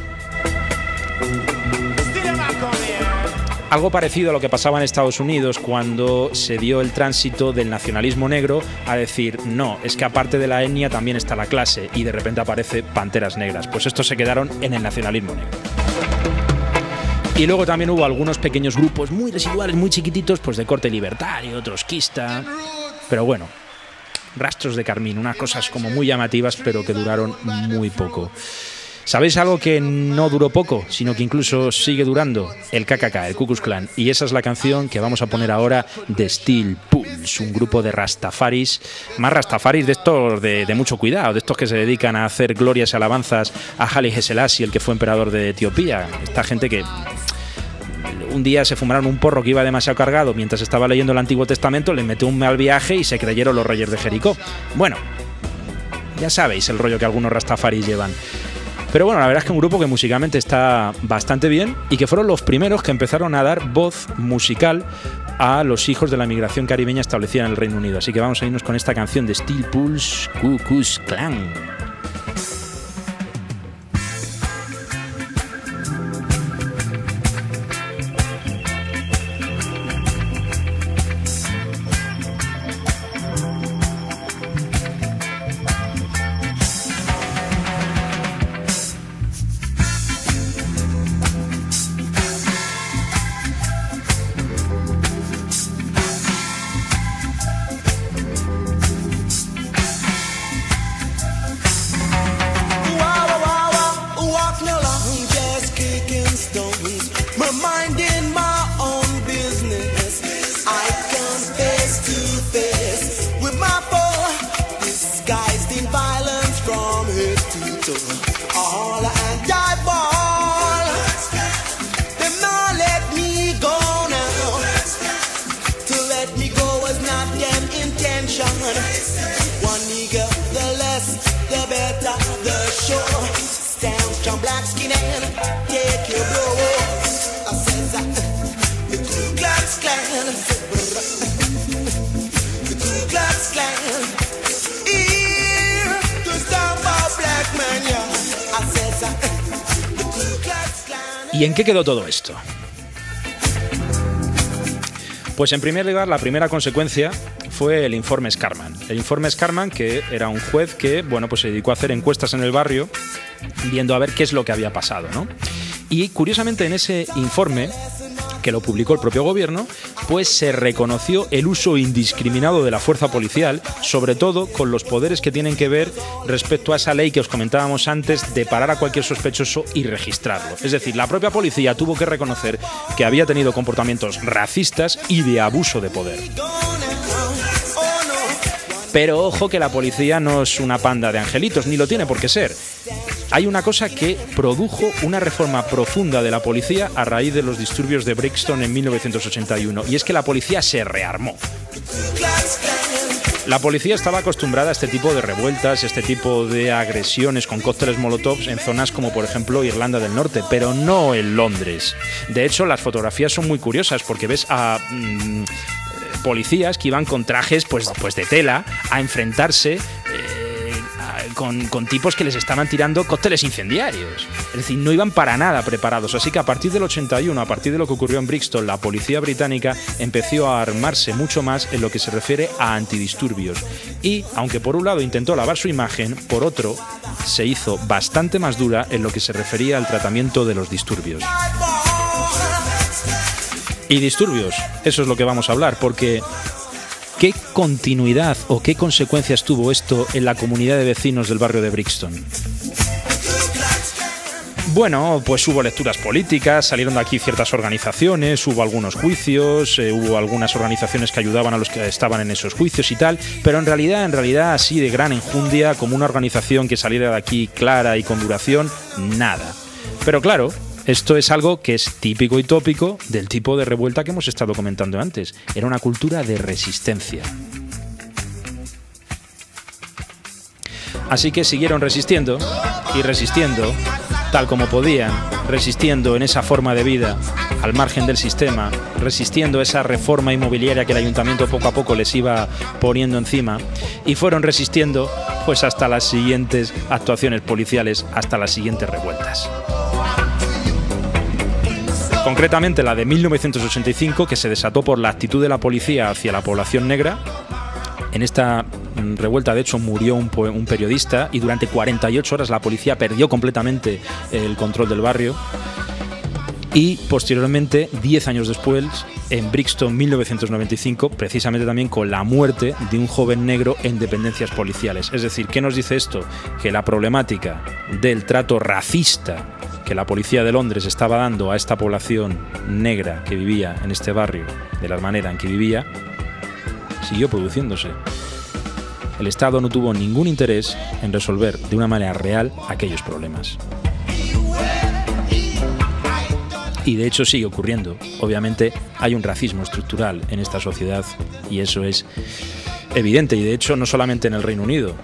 Algo parecido a lo que pasaba en Estados Unidos cuando se dio el tránsito del nacionalismo negro a decir, no, es que aparte de la etnia también está la clase y de repente aparece Panteras Negras. Pues estos se quedaron en el nacionalismo negro. Y luego también hubo algunos pequeños grupos muy residuales, muy chiquititos, pues de corte libertario, trotskista. Pero bueno, rastros de carmín, unas cosas como muy llamativas, pero que duraron muy poco. ¿Sabéis algo que no duró poco, sino que incluso sigue durando? El KKK, el Ku Clan. Y esa es la canción que vamos a poner ahora de Steel Pulse, un grupo de rastafaris, más rastafaris de estos de, mucho cuidado, de estos que se dedican a hacer glorias y alabanzas a Haile Selassie, el que fue emperador de Etiopía. Esta gente que un día se fumaron un porro que iba demasiado cargado mientras estaba leyendo el Antiguo Testamento, le metió un mal viaje y se creyeron los reyes de Jericó. Bueno, ya sabéis el rollo que algunos rastafaris llevan. Pero bueno, la verdad es que un grupo que musicalmente está bastante bien y que fueron los primeros que empezaron a dar voz musical a los hijos de la migración caribeña establecida en el Reino Unido. Así que vamos a irnos con esta canción de Steel Pulse Cuckoo's Clan. ¿Y en qué quedó todo esto? Pues en primer lugar, la primera consecuencia fue el informe Scarman. El informe Scarman, que era un juez que, bueno, pues se dedicó a hacer encuestas en el barrio, viendo a ver qué es lo que había pasado, ¿no? Y curiosamente en ese informe que lo publicó el propio gobierno, pues se reconoció el uso indiscriminado de la fuerza policial, sobre todo con los poderes que tienen que ver respecto a esa ley que os comentábamos antes de parar a cualquier sospechoso y registrarlo. Es decir, la propia policía tuvo que reconocer que había tenido comportamientos racistas y de abuso de poder. Pero ojo que la policía no es una panda de angelitos, ni lo tiene por qué ser. Hay una cosa que produjo una reforma profunda de la policía a raíz de los disturbios de Brixton en 1981, y es que la policía se rearmó. La policía estaba acostumbrada a este tipo de revueltas, este tipo de agresiones con cócteles molotovs en zonas como por ejemplo Irlanda del Norte, pero no en Londres. De hecho, las fotografías son muy curiosas porque ves a mm, policías que iban con trajes pues, pues de tela a enfrentarse eh, con, con tipos que les estaban tirando cócteles incendiarios. Es decir, no iban para nada preparados. Así que a partir del 81, a partir de lo que ocurrió en Brixton, la policía británica empezó a armarse mucho más en lo que se refiere a antidisturbios. Y, aunque por un lado intentó lavar su imagen, por otro se hizo bastante más dura en lo que se refería al tratamiento de los disturbios. Y disturbios, eso es lo que vamos a hablar, porque ¿qué continuidad o qué consecuencias tuvo esto en la comunidad de vecinos del barrio de Brixton? Bueno, pues hubo lecturas políticas, salieron de aquí ciertas organizaciones, hubo algunos juicios, eh, hubo algunas organizaciones que ayudaban a los que estaban en esos juicios y tal, pero en realidad, en realidad, así de gran enjundia, como una organización que saliera de aquí clara y con duración, nada. Pero claro, esto es algo que es típico y tópico del tipo de revuelta que hemos estado comentando antes. Era una cultura de resistencia. Así que siguieron resistiendo y resistiendo, tal como podían, resistiendo en esa forma de vida, al margen del sistema, resistiendo esa reforma inmobiliaria que el ayuntamiento poco a poco les iba poniendo encima, y fueron resistiendo pues hasta las siguientes actuaciones policiales, hasta las siguientes revueltas. Concretamente la de 1985, que se desató por la actitud de la policía hacia la población negra, en esta mm, revuelta, de hecho, murió un, periodista y durante 48 horas la policía perdió completamente el control del barrio. Y posteriormente, 10 años después, en Brixton 1995, precisamente también con la muerte de un joven negro en dependencias policiales. Es decir, ¿qué nos dice esto? Que la problemática del trato racista que la policía de Londres estaba dando a esta población negra que vivía en este barrio, de la manera en que vivía, siguió produciéndose. El Estado no tuvo ningún interés en resolver de una manera real aquellos problemas. Y de hecho sigue ocurriendo. Obviamente hay un racismo estructural en esta sociedad y eso es evidente. Y de hecho no solamente en el Reino Unido.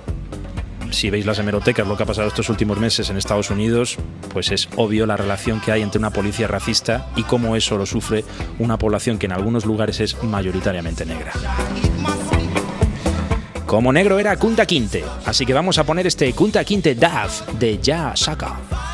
Si veis las hemerotecas, lo que ha pasado estos últimos meses en Estados Unidos, pues es obvio la relación que hay entre una policía racista y cómo eso lo sufre una población que en algunos lugares es mayoritariamente negra. Como negro era Kunta Kinte, así que vamos a poner este Kunta Kinte Dav de Ya Saka.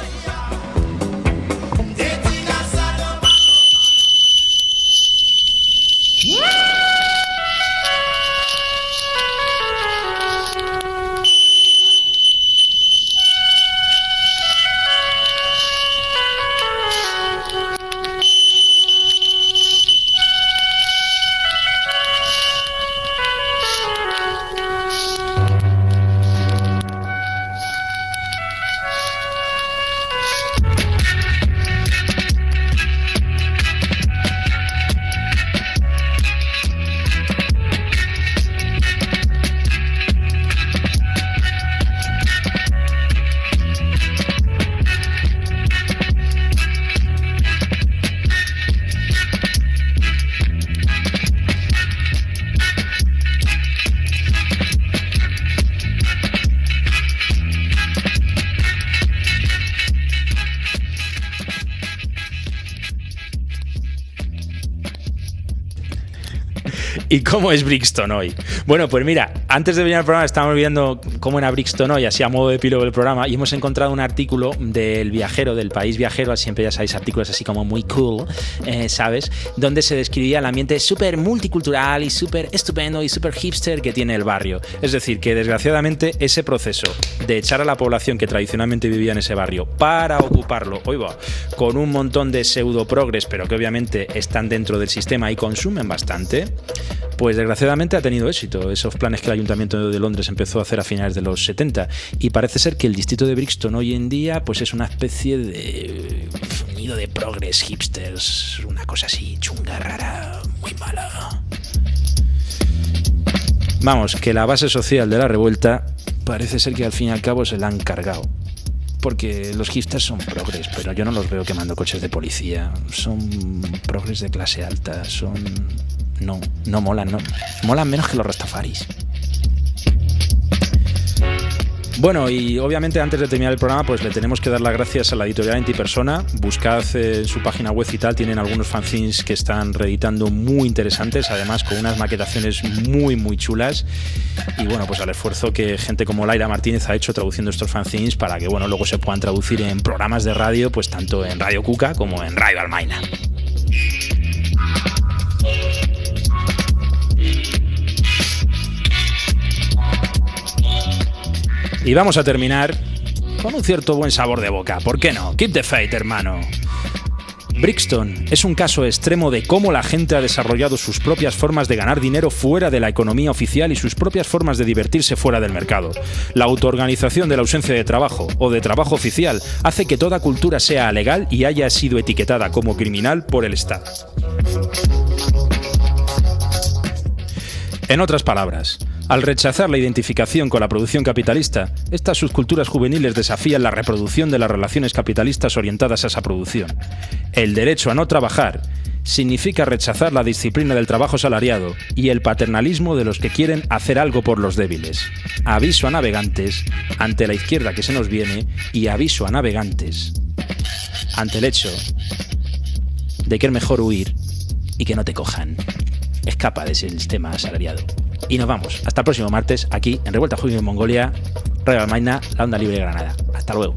¿Y (laughs) cómo es Brixton hoy? Bueno, pues mira, antes de venir al programa estábamos viendo cómo era Brixton hoy, así a modo de epílogo del programa, y hemos encontrado un artículo del viajero, del país viajero, siempre ya sabéis, artículos así como muy cool, eh, ¿sabes? Donde se describía el ambiente súper multicultural y súper estupendo y súper hipster que tiene el barrio. Es decir, que desgraciadamente ese proceso de echar a la población que tradicionalmente vivía en ese barrio para ocuparlo, hoy va, con un montón de pseudo progres, pero que obviamente están dentro del sistema y consumen bastante, pues desgraciadamente ha tenido éxito. Esos planes que el Ayuntamiento de Londres empezó a hacer a finales de los 70. Y parece ser que el distrito de Brixton hoy en día pues es una especie de nido de progres hipsters, una cosa así chunga, rara, muy mala. Vamos, que la base social de la revuelta parece ser que al fin y al cabo se la han cargado. Porque los hipsters son progres, pero yo no los veo quemando coches de policía. Son progres de clase alta, son no, no molan, no. Molan menos que los Rastafaris. Bueno, y obviamente antes de terminar el programa, pues le tenemos que dar las gracias a la editorial Antipersona. Buscad en su página web y tal, tienen algunos fanzines que están reeditando muy interesantes, además con unas maquetaciones muy, muy chulas. Y bueno, pues al esfuerzo que gente como Laira Martínez ha hecho traduciendo estos fanzines para que, bueno, luego se puedan traducir en programas de radio, pues tanto en Radio Cuca como en Radio Almaina. Y vamos a terminar con un cierto buen sabor de boca. ¿Por qué no? Keep the faith, hermano. Brixton es un caso extremo de cómo la gente ha desarrollado sus propias formas de ganar dinero fuera de la economía oficial y sus propias formas de divertirse fuera del mercado. La autoorganización de la ausencia de trabajo o de trabajo oficial hace que toda cultura sea legal y haya sido etiquetada como criminal por el Estado. En otras palabras, al rechazar la identificación con la producción capitalista, estas subculturas juveniles desafían la reproducción de las relaciones capitalistas orientadas a esa producción. El derecho a no trabajar significa rechazar la disciplina del trabajo salariado y el paternalismo de los que quieren hacer algo por los débiles. Aviso a navegantes ante la izquierda que se nos viene y aviso a navegantes ante el hecho de que es mejor huir y que no te cojan. Escapa de ese sistema asalariado. Y nos vamos. Hasta el próximo martes, aquí en Revuelta Juvenil en Mongolia, Radio Almaina, la onda libre de Granada. Hasta luego.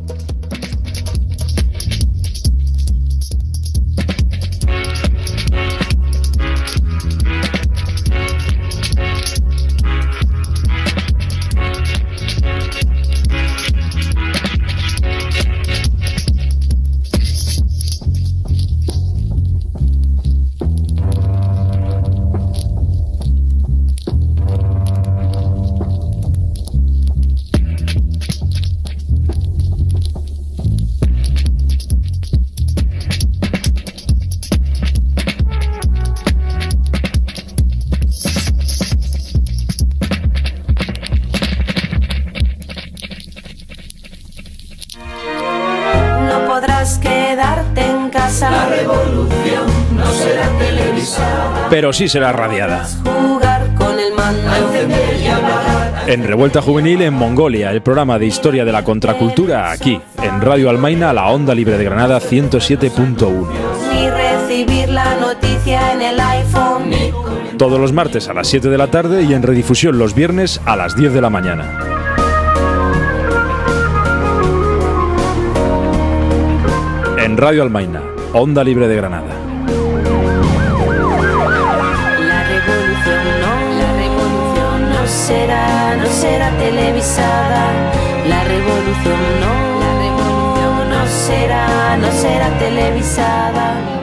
Pero sí será radiada. En Revuelta Juvenil en Mongolia, el programa de historia de la contracultura aquí, en Radio Almaina, la onda libre de Granada 107.1. Ni recibir la noticia en el iPhone. Todos los martes a las 7 de la tarde y en redifusión los viernes a las 10 de la mañana. En Radio Almaina, onda libre de Granada. Será, televisada. La revolución no, la revolución no será, no será televisada.